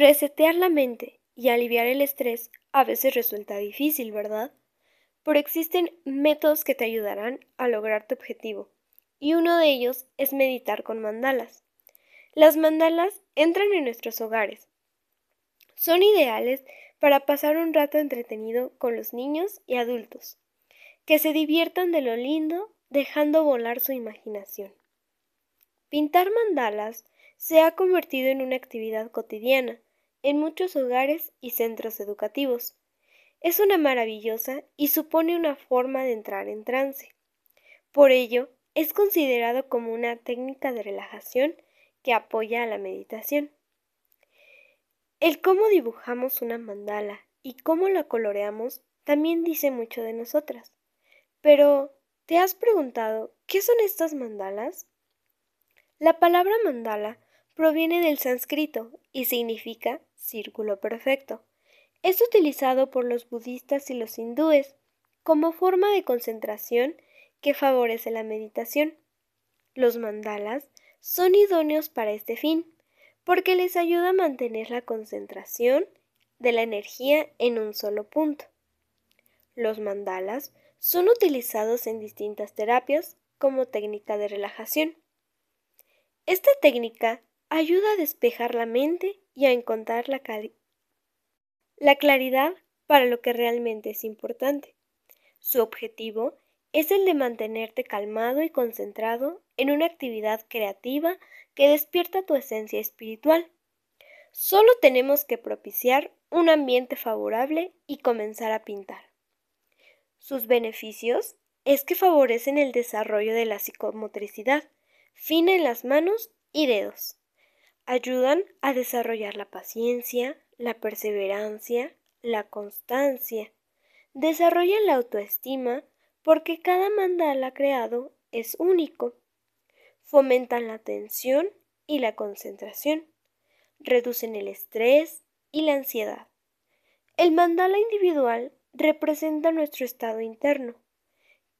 Resetear la mente y aliviar el estrés a veces resulta difícil, ¿verdad? Pero existen métodos que te ayudarán a lograr tu objetivo, y uno de ellos es meditar con mandalas. Las mandalas entran en nuestros hogares. Son ideales para pasar un rato entretenido con los niños y adultos, que se diviertan de lo lindo dejando volar su imaginación. Pintar mandalas se ha convertido en una actividad cotidiana en muchos hogares y centros educativos. Es una maravillosa y supone una forma de entrar en trance. Por ello, es considerado como una técnica de relajación que apoya a la meditación. El cómo dibujamos una mandala y cómo la coloreamos también dice mucho de nosotras. Pero, ¿te has preguntado qué son estas mandalas? La palabra mandala proviene del sánscrito y significa círculo perfecto. Es utilizado por los budistas y los hindúes como forma de concentración que favorece la meditación. Los mandalas son idóneos para este fin, porque les ayuda a mantener la concentración de la energía en un solo punto. Los mandalas son utilizados en distintas terapias como técnica de relajación. Esta técnica ayuda a despejar la mente y a encontrar la, la claridad para lo que realmente es importante. Su objetivo es el de mantenerte calmado y concentrado en una actividad creativa que despierta tu esencia espiritual. Solo tenemos que propiciar un ambiente favorable y comenzar a pintar. Sus beneficios es que favorecen el desarrollo de la psicomotricidad, fina en las manos y dedos. Ayudan a desarrollar la paciencia, la perseverancia, la constancia. Desarrollan la autoestima porque cada mandala creado es único. Fomentan la atención y la concentración. Reducen el estrés y la ansiedad. El mandala individual representa nuestro estado interno.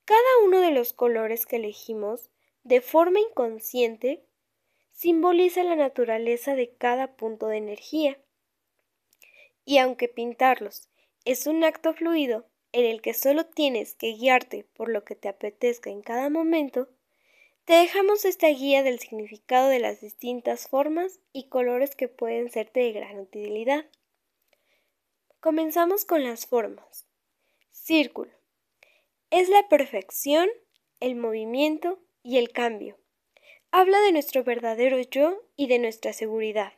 Cada uno de los colores que elegimos de forma inconsciente simboliza la naturaleza de cada punto de energía. Y aunque pintarlos es un acto fluido en el que solo tienes que guiarte por lo que te apetezca en cada momento, te dejamos esta guía del significado de las distintas formas y colores que pueden serte de gran utilidad. Comenzamos con las formas. Círculo. Es la perfección, el movimiento y el cambio habla de nuestro verdadero yo y de nuestra seguridad.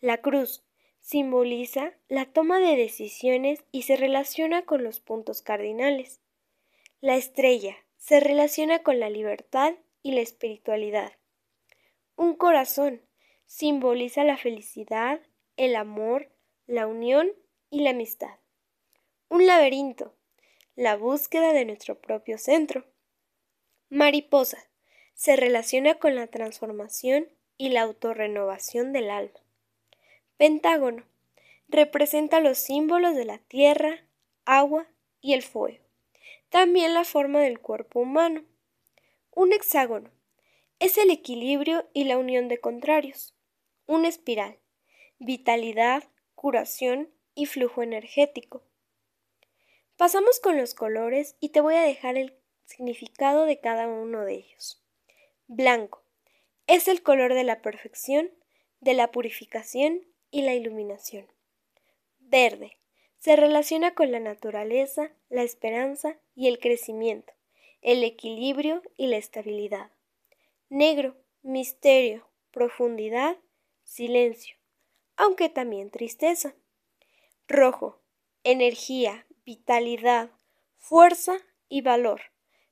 La cruz simboliza la toma de decisiones y se relaciona con los puntos cardinales. La estrella se relaciona con la libertad y la espiritualidad. Un corazón simboliza la felicidad, el amor, la unión y la amistad. Un laberinto, la búsqueda de nuestro propio centro. Mariposa se relaciona con la transformación y la autorrenovación del alma. Pentágono representa los símbolos de la tierra, agua y el fuego. También la forma del cuerpo humano. Un hexágono es el equilibrio y la unión de contrarios. Una espiral, vitalidad, curación y flujo energético. Pasamos con los colores y te voy a dejar el significado de cada uno de ellos. Blanco. Es el color de la perfección, de la purificación y la iluminación. Verde. Se relaciona con la naturaleza, la esperanza y el crecimiento, el equilibrio y la estabilidad. Negro. Misterio, profundidad, silencio, aunque también tristeza. Rojo. Energía, vitalidad, fuerza y valor,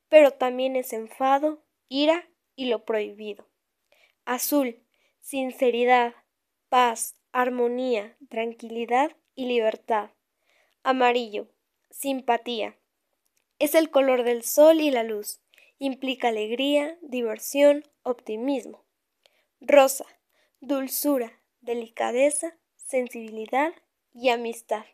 pero también es enfado, ira y lo prohibido. Azul, sinceridad, paz, armonía, tranquilidad y libertad. Amarillo, simpatía. Es el color del sol y la luz. Implica alegría, diversión, optimismo. Rosa, dulzura, delicadeza, sensibilidad y amistad.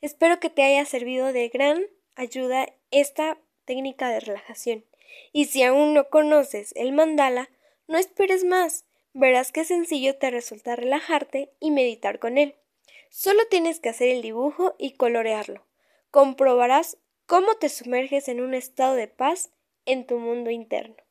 Espero que te haya servido de gran ayuda esta técnica de relajación. Y si aún no conoces el mandala, no esperes más. verás qué sencillo te resulta relajarte y meditar con él. Solo tienes que hacer el dibujo y colorearlo. Comprobarás cómo te sumerges en un estado de paz en tu mundo interno.